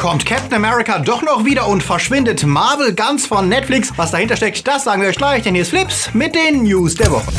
Kommt Captain America doch noch wieder und verschwindet Marvel ganz von Netflix? Was dahinter steckt, das sagen wir euch gleich, denn hier ist Flips mit den News der Woche.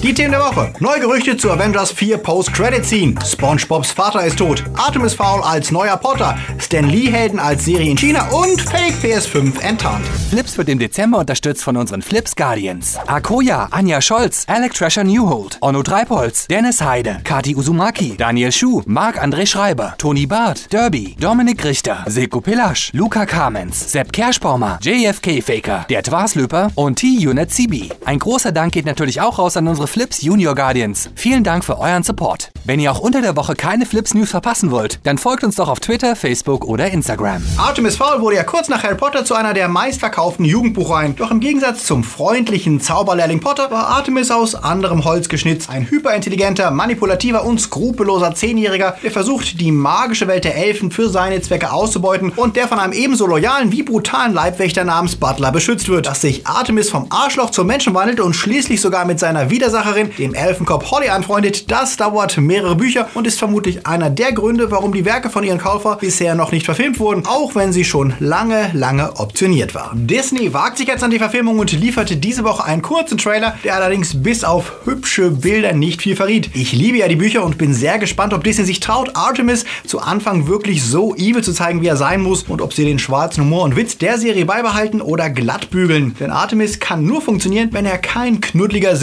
Die Themen der Woche. Neue Gerüchte zu Avengers 4 Post-Credit-Scene. SpongeBobs Vater ist tot. Artemis Fowl als neuer Potter. Stan Lee-Helden als Serie in China und Fake PS5 enttarnt. Flips wird im Dezember unterstützt von unseren Flips Guardians. Akoya, Anja Scholz, Alec Trasher Newhold, Onno Treipholz, Dennis Heide, Kati Uzumaki, Daniel Schuh, Marc-André Schreiber, Toni Barth, Derby, Dominik Richter, Silko Pillasch, Luca Kamens, Sepp Kerschbaumer, JFK Faker, der Twaslöper und T-Unit CB. Ein großer Dank geht natürlich auch raus an unsere Flips Junior Guardians. Vielen Dank für euren Support. Wenn ihr auch unter der Woche keine Flips News verpassen wollt, dann folgt uns doch auf Twitter, Facebook oder Instagram. Artemis Fowl wurde ja kurz nach Harry Potter zu einer der meistverkauften Jugendbuchreihen. Doch im Gegensatz zum freundlichen Zauberlehrling Potter war Artemis aus anderem Holz geschnitzt. Ein hyperintelligenter, manipulativer und skrupelloser Zehnjähriger, der versucht, die magische Welt der Elfen für seine Zwecke auszubeuten und der von einem ebenso loyalen wie brutalen Leibwächter namens Butler beschützt wird. Dass sich Artemis vom Arschloch zum Menschen wandelt und schließlich sogar mit seiner Widersacherin, dem Elfenkopf Holly, anfreundet, das dauert mehrere Bücher und ist vermutlich einer der Gründe, warum die Werke von Ian Colfer bisher noch nicht verfilmt wurden, auch wenn sie schon lange, lange optioniert waren. Disney wagt sich jetzt an die Verfilmung und lieferte diese Woche einen kurzen Trailer, der allerdings bis auf hübsche Bilder nicht viel verriet. Ich liebe ja die Bücher und bin sehr gespannt, ob Disney sich traut, Artemis zu Anfang wirklich so evil zu zeigen, wie er sein muss und ob sie den schwarzen Humor und Witz der Serie beibehalten oder glatt bügeln. Denn Artemis kann nur funktionieren, wenn er kein knuddeliger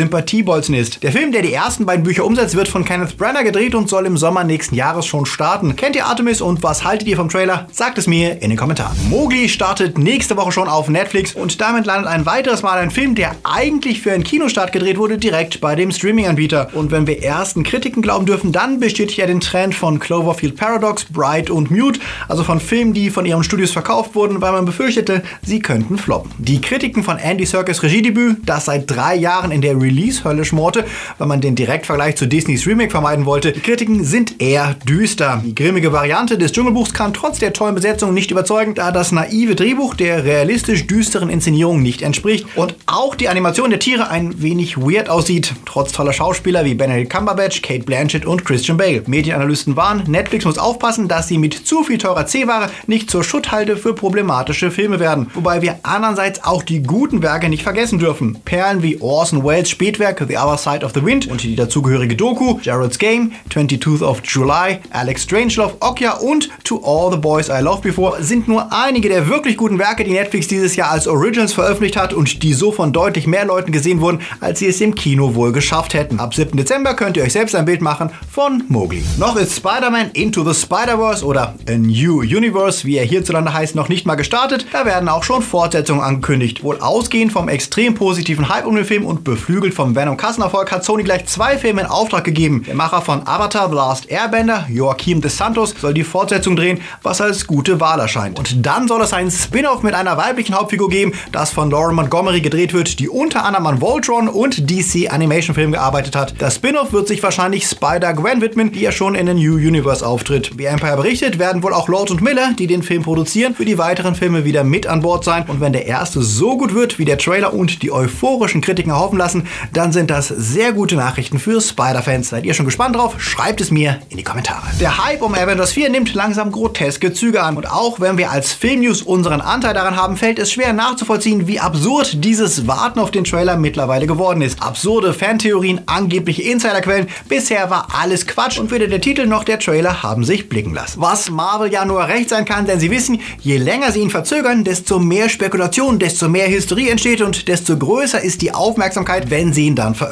Sympathiebolzen ist. Der Film, der die ersten beiden Bücher umsetzt, wird von Kenneth Branagh gedreht und soll im Sommer nächsten Jahres schon starten. Kennt ihr Artemis und was haltet ihr vom Trailer? Sagt es mir in den Kommentaren. Mowgli startet nächste Woche schon auf Netflix und damit landet ein weiteres Mal ein Film, der eigentlich für einen Kinostart gedreht wurde, direkt bei dem Streaming-Anbieter. Und wenn wir ersten Kritiken glauben dürfen, dann bestätigt er den Trend von Cloverfield Paradox, Bright und Mute, also von Filmen, die von ihren Studios verkauft wurden, weil man befürchtete, sie könnten floppen. Die Kritiken von Andy Serkis Regiedebüt, das seit drei Jahren in der Release-Hölle schmorte, weil man den Direktvergleich zu Disneys Remake vermeiden wollte, die Kritiken sind eher düster. Die grimmige Variante des Dschungelbuchs kann trotz der tollen Besetzung nicht überzeugen, da das naive Drehbuch der realistisch düsteren Inszenierung nicht entspricht und auch die Animation der Tiere ein wenig weird aussieht, trotz toller Schauspieler wie Benedict Cumberbatch, Kate Blanchett und Christian Bale. Medienanalysten warnen, Netflix muss aufpassen, dass sie mit zu viel teurer C-Ware nicht zur Schutthalde für problematische Filme werden. Wobei wir andererseits auch die guten Werke nicht vergessen dürfen. Perlen wie Orson Welles Spätwerk The Other Side of the Wind und die dazugehörige Doku, Jared's Game, 22th of July, Alex Strangelove, Okja und To All the Boys I Loved Before sind nur einige der wirklich guten Werke, die Netflix dieses Jahr als Originals veröffentlicht hat und die so von deutlich mehr Leuten gesehen wurden, als sie es im Kino wohl geschafft hätten. Ab 7. Dezember könnt ihr euch selbst ein Bild machen von Mowgli. Noch ist Spider-Man Into the Spider-Verse oder A New Universe, wie er hierzulande heißt, noch nicht mal gestartet. Da werden auch schon Fortsetzungen angekündigt. Wohl ausgehend vom extrem positiven Hype um den Film und beflügelt vom Venom-Kassenerfolg hat Sony gleich zwei Filme in Auftrag gegeben. Der Macher von Avatar The Last Airbender, Joachim de Santos, soll die Fortsetzung drehen, was als gute Wahl erscheint. Und dann soll es einen Spin-off mit einer weiblichen Hauptfigur geben, das von Lauren Montgomery gedreht wird, die unter anderem an Voltron und DC Animation Film gearbeitet hat. Das Spin-off wird sich wahrscheinlich Spider-Gwen widmen, die ja schon in den New Universe auftritt. Wie Empire berichtet, werden wohl auch Lord und Miller, die den Film produzieren, für die weiteren Filme wieder mit an Bord sein. Und wenn der erste so gut wird, wie der Trailer und die euphorischen Kritiken erhoffen lassen, dann sind das sehr gute Nachrichten für Spider-Fans. Seid ihr schon gespannt drauf? Schreibt es mir in die Kommentare. Der Hype um Avengers 4 nimmt langsam groteske Züge an. Und auch wenn wir als Filmnews unseren Anteil daran haben, fällt es schwer nachzuvollziehen, wie absurd dieses Warten auf den Trailer mittlerweile geworden ist. Absurde Fantheorien, angebliche Insiderquellen. Bisher war alles Quatsch und weder der Titel noch der Trailer haben sich blicken lassen. Was Marvel ja nur recht sein kann, denn sie wissen, je länger sie ihn verzögern, desto mehr Spekulation, desto mehr Hysterie entsteht und desto größer ist die Aufmerksamkeit, wenn sie ihn dann veröffentlichen.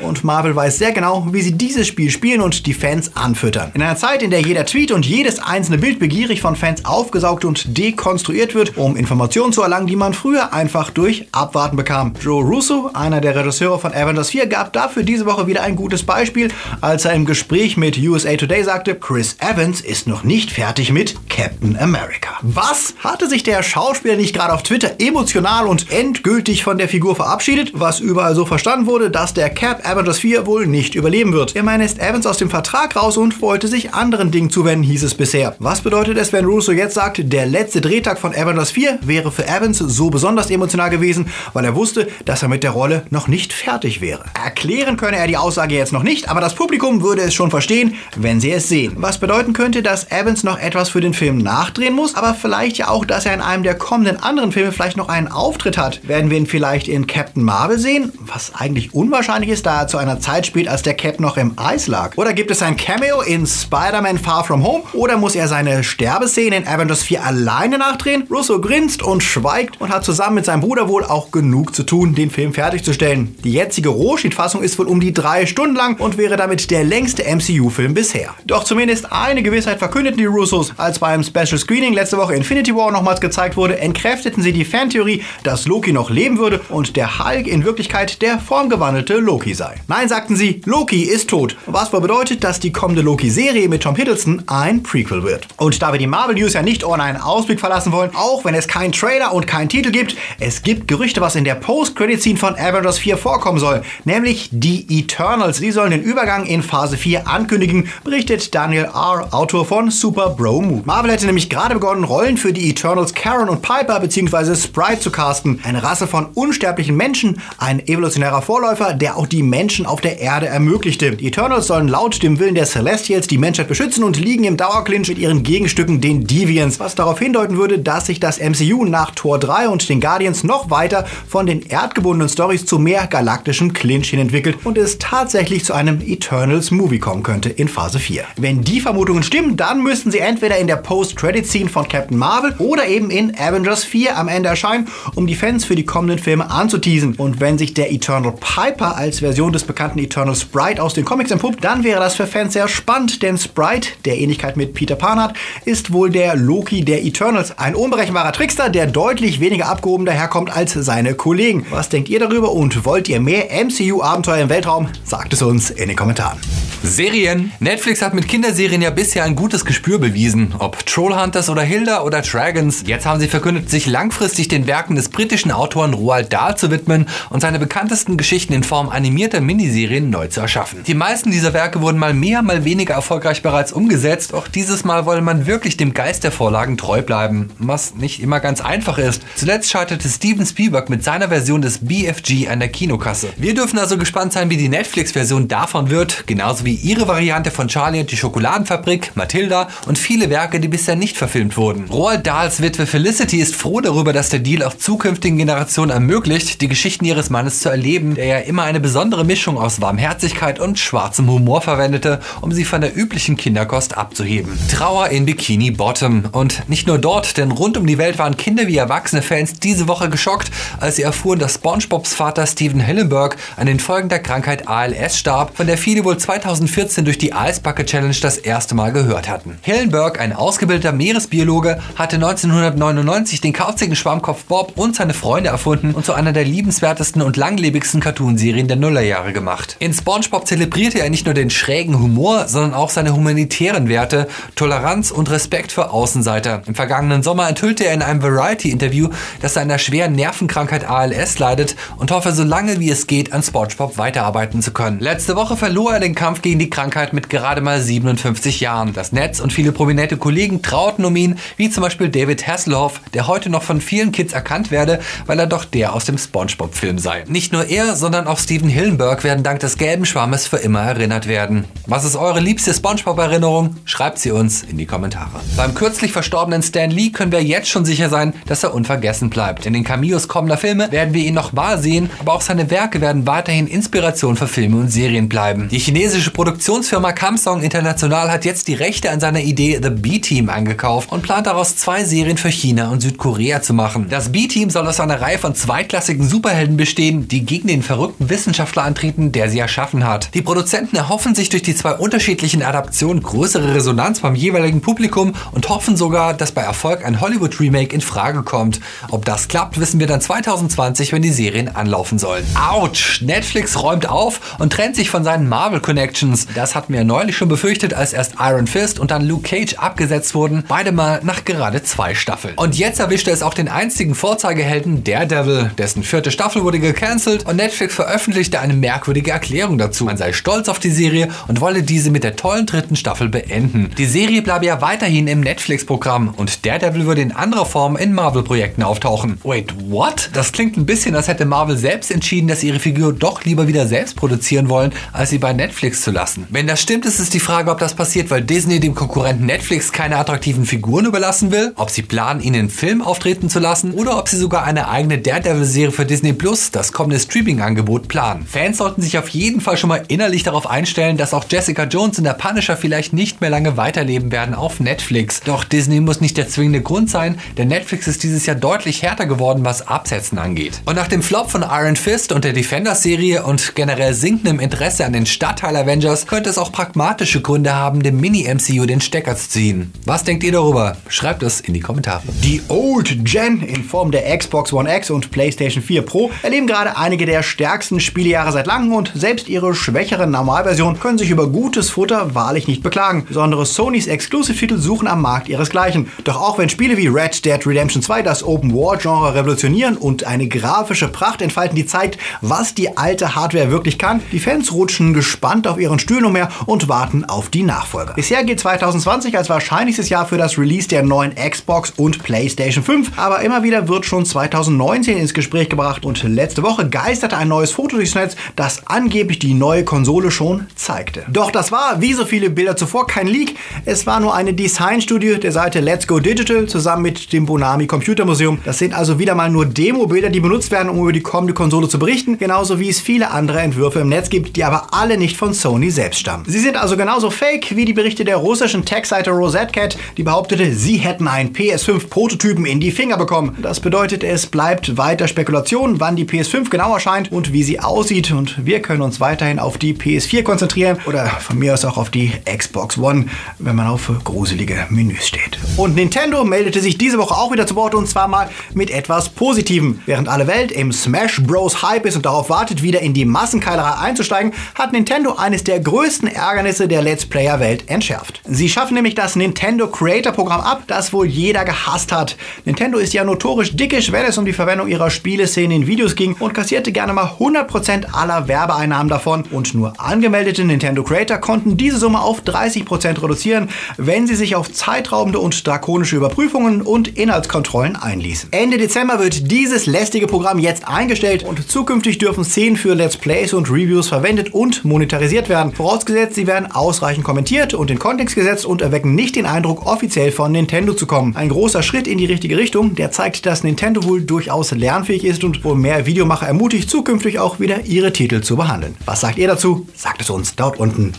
Und Marvel weiß sehr genau, wie sie dieses Spiel spielen und die Fans anfüttern. In einer Zeit, in der jeder Tweet und jedes einzelne Bild begierig von Fans aufgesaugt und dekonstruiert wird, um Informationen zu erlangen, die man früher einfach durch Abwarten bekam. Joe Russo, einer der Regisseure von Avengers 4, gab dafür diese Woche wieder ein gutes Beispiel, als er im Gespräch mit USA Today sagte, Chris Evans ist noch nicht fertig mit Captain America. Was? Hatte sich der Schauspieler nicht gerade auf Twitter emotional und endgültig von der Figur verabschiedet, was überall so verstanden wurde, dass der Cap Avengers 4 wohl nicht überleben wird. Immerhin ist Evans aus dem Vertrag raus und wollte sich anderen Dingen zuwenden, hieß es bisher. Was bedeutet es, wenn Russo jetzt sagt, der letzte Drehtag von Avengers 4 wäre für Evans so besonders emotional gewesen, weil er wusste, dass er mit der Rolle noch nicht fertig wäre. Erklären könne er die Aussage jetzt noch nicht, aber das Publikum würde es schon verstehen, wenn sie es sehen. Was bedeuten könnte, dass Evans noch etwas für den Film nachdrehen muss, aber vielleicht ja auch, dass er in einem der kommenden anderen Filme vielleicht noch einen Auftritt hat. Werden wir ihn vielleicht in Captain Marvel sehen, was eigentlich unwahrscheinlich ist, da er zu einer Zeit spielt, als der Cap noch im Eis lag. Oder gibt es ein Cameo in Spider-Man Far From Home? Oder muss er seine Sterbeszene in Avengers 4 alleine nachdrehen? Russo grinst und schweigt und hat zusammen mit seinem Bruder wohl auch genug zu tun, den Film fertigzustellen. Die jetzige Rohschnittfassung ist wohl um die drei Stunden lang und wäre damit der längste MCU-Film bisher. Doch zumindest eine Gewissheit verkündeten die Russos, als beim Special Screening letzte Woche Infinity War nochmals gezeigt wurde, entkräfteten sie die Fantheorie, dass Loki noch leben würde und der Hulk in Wirklichkeit der formgewandelte Loki sei. Nein, sagten sie, Loki ist tot. Was wohl bedeutet, dass die kommende Loki-Serie mit Tom Hiddleston ein Prequel wird. Und da wir die Marvel News ja nicht ohne einen Ausblick verlassen wollen, auch wenn es keinen Trailer und keinen Titel gibt, es gibt Gerüchte, was in der Post-Credit-Scene von Avengers 4 vorkommen soll, nämlich die Eternals. Die sollen den Übergang in Phase 4 ankündigen, berichtet Daniel R., Autor von Super Bro Move. Marvel hätte nämlich gerade begonnen, Rollen für die Eternals Karen und Piper bzw. Sprite zu casten. Eine Rasse von unsterblichen Menschen, ein evolutionärer Vorläufer, der auch die Menschen auf der Erde ermöglichte. Die Eternals sollen laut dem Willen der Celestials die Menschheit beschützen und liegen im Dauerclinch mit ihren Gegenstücken, den Deviants, was darauf hindeuten würde, dass sich das MCU nach Tor 3 und den Guardians noch weiter von den erdgebundenen Stories zu mehr galaktischem Clinch hin entwickelt und es tatsächlich zu einem Eternals Movie kommen könnte in Phase 4. Wenn die Vermutungen stimmen, dann müssten sie entweder in der Post-Credit-Scene von Captain Marvel oder eben in Avengers 4 am Ende erscheinen, um die Fans für die kommenden Filme anzuteasen. Und wenn sich der Eternal Piper als Version des bekannten Eternal Sprite aus den Comics entpuppt, dann wäre das für Fans sehr spannend, denn Sprite, der Ähnlichkeit mit Peter Pan hat, ist wohl der Loki der Eternals. Ein unberechenbarer Trickster, der deutlich weniger abgehoben daherkommt als seine Kollegen. Was denkt ihr darüber und wollt ihr mehr MCU-Abenteuer im Weltraum? Sagt es uns in den Kommentaren. Serien. Netflix hat mit Kinderserien ja bisher ein gutes Gespür bewiesen. Ob Trollhunters oder Hilda oder Dragons. Jetzt haben sie verkündet, sich langfristig den Werken des britischen Autoren Roald Dahl zu widmen und seine bekanntesten Geschichten in Form animierter Miniserien neu zu erschaffen. Die meisten dieser Werke wurden mal mehr, mal weniger erfolgreich bereits umgesetzt. Auch dieses Mal wolle man wirklich dem Geist der Vorlagen treu bleiben. Was nicht immer ganz einfach ist. Zuletzt scheiterte Steven Spielberg mit seiner Version des BFG an der Kinokasse. Wir dürfen also gespannt sein, wie die Netflix-Version davon wird, genauso wie ihre Variante von Charlie und die Schokoladenfabrik, Matilda und viele Werke, die bisher nicht verfilmt wurden. Roald Dahls Witwe Felicity ist froh darüber, dass der Deal auch zukünftigen Generationen ermöglicht, die Geschichten ihres Mannes zu erleben, der ja immer eine besondere Mischung aus Warmherzigkeit und schwarzem Humor verwendete, um sie von der üblichen Kinderkost abzuheben. Trauer in Bikini Bottom. Und nicht nur dort, denn rund um die Welt waren Kinder wie erwachsene Fans diese Woche geschockt, als sie erfuhren, dass SpongeBobs Vater Steven Hillenburg an den Folgen der Krankheit ALS starb, von der viele wohl 2014 durch die Bucket Challenge das erste Mal gehört hatten. Hillenburg, ein ausgebildeter Meeresbiologe, hatte 1999 den kauzigen Schwammkopf Bob und seine Freunde erfunden und zu einer der liebenswertesten und langlebigsten Cartoonserien der Nullerjahre gemacht. In SpongeBob zelebrierte er nicht nur den schrägen Humor, sondern auch seine humanitären Werte, Toleranz und Respekt für Außenseiter. Im vergangenen Sommer enthüllte er in einem Variety-Interview, dass er der schweren Nervenkrankheit ALS leidet und hoffe, so lange wie es geht, an SpongeBob weiterarbeiten zu können. Letzte Woche verlor er den Kampf gegen die Krankheit mit gerade mal 57 Jahren. Das Netz und viele prominente Kollegen trauten um ihn, wie zum Beispiel David Hasselhoff, der heute noch von vielen Kids erkannt werde, weil er doch der aus dem SpongeBob-Film sei. Nicht nur er, sondern auch Steven Hillenburg werden dank des gelben Schwammes für immer erinnert werden. Was ist eure liebste SpongeBob-Erinnerung? Schreibt sie uns in die Kommentare. Beim kürzlich verstorbenen Stan Lee können wir jetzt schon sicher sein, dass er unvergessen bleibt. In den Cameos kommender Filme werden wir ihn noch mal sehen, aber auch seine Werke werden weiterhin Inspiration für Filme und Serien bleiben. Die chinesische Produktionsfirma Samsung International hat jetzt die Rechte an seiner Idee The B-Team angekauft und plant daraus zwei Serien für China und Südkorea zu machen. Das B-Team soll aus einer Reihe von zweitklassigen Superhelden bestehen, die gegen den verrückten Wissenschaftler antreten, der sie erschaffen hat. Die Produzenten erhoffen sich durch die zwei unterschiedlichen Adaptionen größere Resonanz beim jeweiligen Publikum und hoffen sogar, dass bei Erfolg ein Hollywood-Remake in Frage kommt. Ob das klappt, wissen wir dann 2020, wenn die Serien anlaufen sollen. Autsch! Netflix räumt auf und trennt sich von seinen Marvel Connections Productions. Das hatten wir neulich schon befürchtet, als erst Iron Fist und dann Luke Cage abgesetzt wurden, beide mal nach gerade zwei Staffeln. Und jetzt erwischte es auch den einzigen Vorzeigehelden, Daredevil, dessen vierte Staffel wurde gecancelt und Netflix veröffentlichte eine merkwürdige Erklärung dazu. Man sei stolz auf die Serie und wolle diese mit der tollen dritten Staffel beenden. Die Serie bleibe ja weiterhin im Netflix-Programm und Daredevil würde in anderer Form in Marvel-Projekten auftauchen. Wait, what? Das klingt ein bisschen, als hätte Marvel selbst entschieden, dass ihre Figur doch lieber wieder selbst produzieren wollen, als sie bei Netflix zu lassen. Wenn das stimmt, ist es die Frage, ob das passiert, weil Disney dem Konkurrenten Netflix keine attraktiven Figuren überlassen will, ob sie planen, ihn in Film auftreten zu lassen oder ob sie sogar eine eigene Daredevil-Serie für Disney Plus, das kommende Streaming-Angebot, planen. Fans sollten sich auf jeden Fall schon mal innerlich darauf einstellen, dass auch Jessica Jones und der Punisher vielleicht nicht mehr lange weiterleben werden auf Netflix. Doch Disney muss nicht der zwingende Grund sein, denn Netflix ist dieses Jahr deutlich härter geworden, was Absetzen angeht. Und nach dem Flop von Iron Fist und der Defenders-Serie und generell sinkendem Interesse an den Stadtteil-Avengers könnte es auch pragmatische Gründe haben, dem Mini-MCU den Stecker zu ziehen. Was denkt ihr darüber? Schreibt es in die Kommentare. Die Old Gen in Form der Xbox One X und PlayStation 4 Pro erleben gerade einige der stärksten Spielejahre seit langem und selbst ihre schwächeren Normalversionen können sich über gutes Futter wahrlich nicht beklagen. Besondere Sonys Exclusive-Titel suchen am Markt ihresgleichen. Doch auch wenn Spiele wie Red Dead Redemption 2 das Open-War-Genre revolutionieren und eine grafische Pracht entfalten, die zeigt, was die alte Hardware wirklich kann, die Fans rutschen gespannt auf ihren Stühlen umher und warten auf die Nachfolger. Bisher gilt 2020 als wahrscheinlichstes Jahr für das Release der neuen Xbox und PlayStation 5, aber immer wieder wird schon 2019 ins Gespräch gebracht und letzte Woche geisterte ein neues Foto durchs Netz, das angeblich die neue Konsole schon zeigte. Doch das war, wie so viele Bilder zuvor, kein Leak. Es war nur eine Designstudie der Seite Let's Go Digital zusammen mit dem Bonami Computer Museum. Das sind also wieder mal nur Demo-Bilder, die benutzt werden, um über die kommende Konsole zu berichten, genauso wie es viele andere Entwürfe im Netz gibt, die aber alle nicht von Sony selbst stammen. Sie sind also genauso fake wie die Berichte der russischen Tech-Seite RosetteCat, die behauptete, sie hätten einen PS5-Prototypen in die Finger bekommen. Das bedeutet, es bleibt weiter Spekulation, wann die PS5 genau erscheint und wie sie aussieht und wir können uns weiterhin auf die PS4 konzentrieren oder von mir aus auch auf die Xbox One, wenn man auf gruselige Menüs steht. Und Nintendo meldete sich diese Woche auch wieder zu Wort und zwar mal mit etwas Positivem. Während alle Welt im Smash Bros. Hype ist und darauf wartet, wieder in die Massenkeilerei einzusteigen, hat Nintendo eines der größten Ärgernisse der Let's Player Welt entschärft. Sie schaffen nämlich das Nintendo Creator Programm ab, das wohl jeder gehasst hat. Nintendo ist ja notorisch dickisch, wenn es um die Verwendung ihrer Spieleszenen in Videos ging und kassierte gerne mal 100% aller Werbeeinnahmen davon und nur angemeldete Nintendo Creator konnten diese Summe auf 30% reduzieren, wenn sie sich auf zeitraubende und drakonische Überprüfungen und Inhaltskontrollen einließen. Ende Dezember wird dieses lästige Programm jetzt eingestellt und zukünftig dürfen Szenen für Let's Plays und Reviews verwendet und monetarisiert werden. Vorausgesetzt, sie werden ausreichend kommentiert und in Kontext gesetzt und erwecken nicht den Eindruck, offiziell von Nintendo zu kommen. Ein großer Schritt in die richtige Richtung, der zeigt, dass Nintendo wohl durchaus lernfähig ist und wohl mehr Videomacher ermutigt, zukünftig auch wieder ihre Titel zu behandeln. Was sagt ihr dazu? Sagt es uns dort unten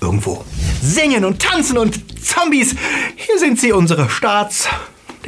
irgendwo. Singen und tanzen und Zombies. Hier sind sie, unsere Starts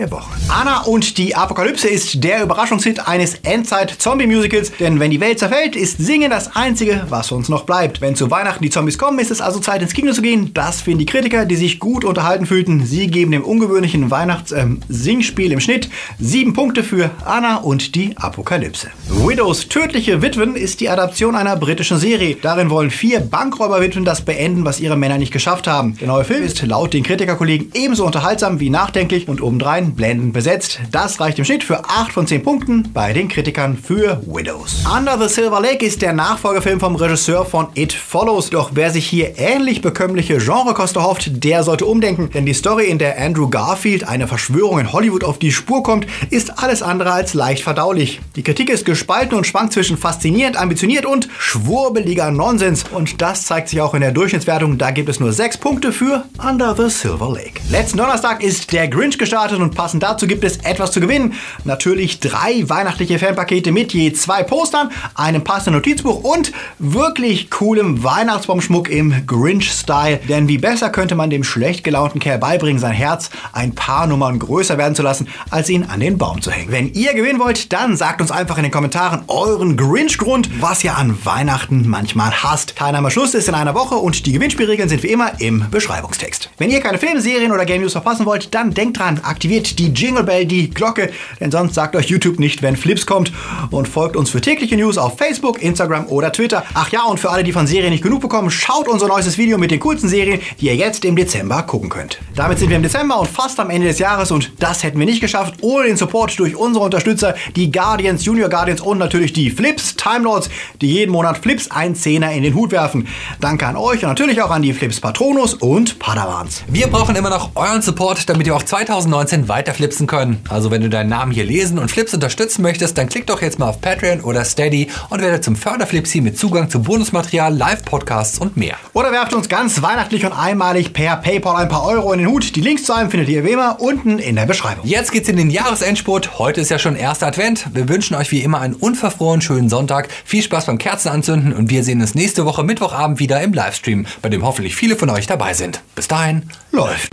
der Woche. Anna und die Apokalypse ist der Überraschungshit eines Endzeit-Zombie-Musicals, denn wenn die Welt zerfällt, ist Singen das Einzige, was uns noch bleibt. Wenn zu Weihnachten die Zombies kommen, ist es also Zeit ins Kino zu gehen. Das finden die Kritiker, die sich gut unterhalten fühlten. Sie geben dem ungewöhnlichen Weihnachts-Singspiel ähm, im Schnitt sieben Punkte für Anna und die Apokalypse. Widows tödliche Witwen ist die Adaption einer britischen Serie. Darin wollen vier Bankräuberwitwen das beenden, was ihre Männer nicht geschafft haben. Der neue Film ist laut den Kritikerkollegen ebenso unterhaltsam wie nachdenklich und obendrein blendend besetzt. Das reicht im Schnitt für 8 von 10 Punkten bei den Kritikern für Widows. Under the Silver Lake ist der Nachfolgefilm vom Regisseur von It Follows. Doch wer sich hier ähnlich bekömmliche Genrekoste hofft, der sollte umdenken. Denn die Story, in der Andrew Garfield eine Verschwörung in Hollywood auf die Spur kommt, ist alles andere als leicht verdaulich. Die Kritik ist gespalten und schwankt zwischen faszinierend, ambitioniert und schwurbeliger Nonsens. Und das zeigt sich auch in der Durchschnittswertung. Da gibt es nur 6 Punkte für Under the Silver Lake. Letzten Donnerstag ist der Grinch gestartet und passend dazu gibt es etwas zu gewinnen. Natürlich drei weihnachtliche Fanpakete mit je zwei Postern, einem passenden Notizbuch und wirklich coolem Weihnachtsbaumschmuck im Grinch-Style. Denn wie besser könnte man dem schlecht gelaunten Kerl beibringen, sein Herz ein paar Nummern größer werden zu lassen, als ihn an den Baum zu hängen. Wenn ihr gewinnen wollt, dann sagt uns einfach in den Kommentaren euren Grinch-Grund, was ihr an Weihnachten manchmal hasst. Teilnahmeschluss ist in einer Woche und die Gewinnspielregeln sind wie immer im Beschreibungstext. Wenn ihr keine Filme, Serien oder Game News verpassen wollt, dann denkt dran, aktiviert aktiviert die Jingle Bell, die Glocke, denn sonst sagt euch YouTube nicht, wenn Flips kommt. Und folgt uns für tägliche News auf Facebook, Instagram oder Twitter. Ach ja, und für alle, die von Serien nicht genug bekommen, schaut unser neuestes Video mit den coolsten Serien, die ihr jetzt im Dezember gucken könnt. Damit sind wir im Dezember und fast am Ende des Jahres und das hätten wir nicht geschafft ohne den Support durch unsere Unterstützer, die Guardians, Junior Guardians und natürlich die Flips Timelords, die jeden Monat Flips ein Zehner in den Hut werfen. Danke an euch und natürlich auch an die Flips Patronus und Padawans. Wir brauchen immer noch euren Support, damit wir auch 2019 weiter flipsen können. Also wenn du deinen Namen hier lesen und Flips unterstützen möchtest, dann klick doch jetzt mal auf Patreon oder Steady und werde zum Förderflipsi mit Zugang zu Bonusmaterial, Live-Podcasts und mehr. Oder werft uns ganz weihnachtlich und einmalig per PayPal ein paar Euro in den Hut. Die Links zu einem findet ihr wie immer unten in der Beschreibung. Jetzt geht's in den Jahresendspurt. Heute ist ja schon erster Advent. Wir wünschen euch wie immer einen unverfroren schönen Sonntag. Viel Spaß beim Kerzenanzünden und wir sehen uns nächste Woche Mittwochabend wieder im Livestream, bei dem hoffentlich viele von euch dabei sind. Bis dahin, läuft.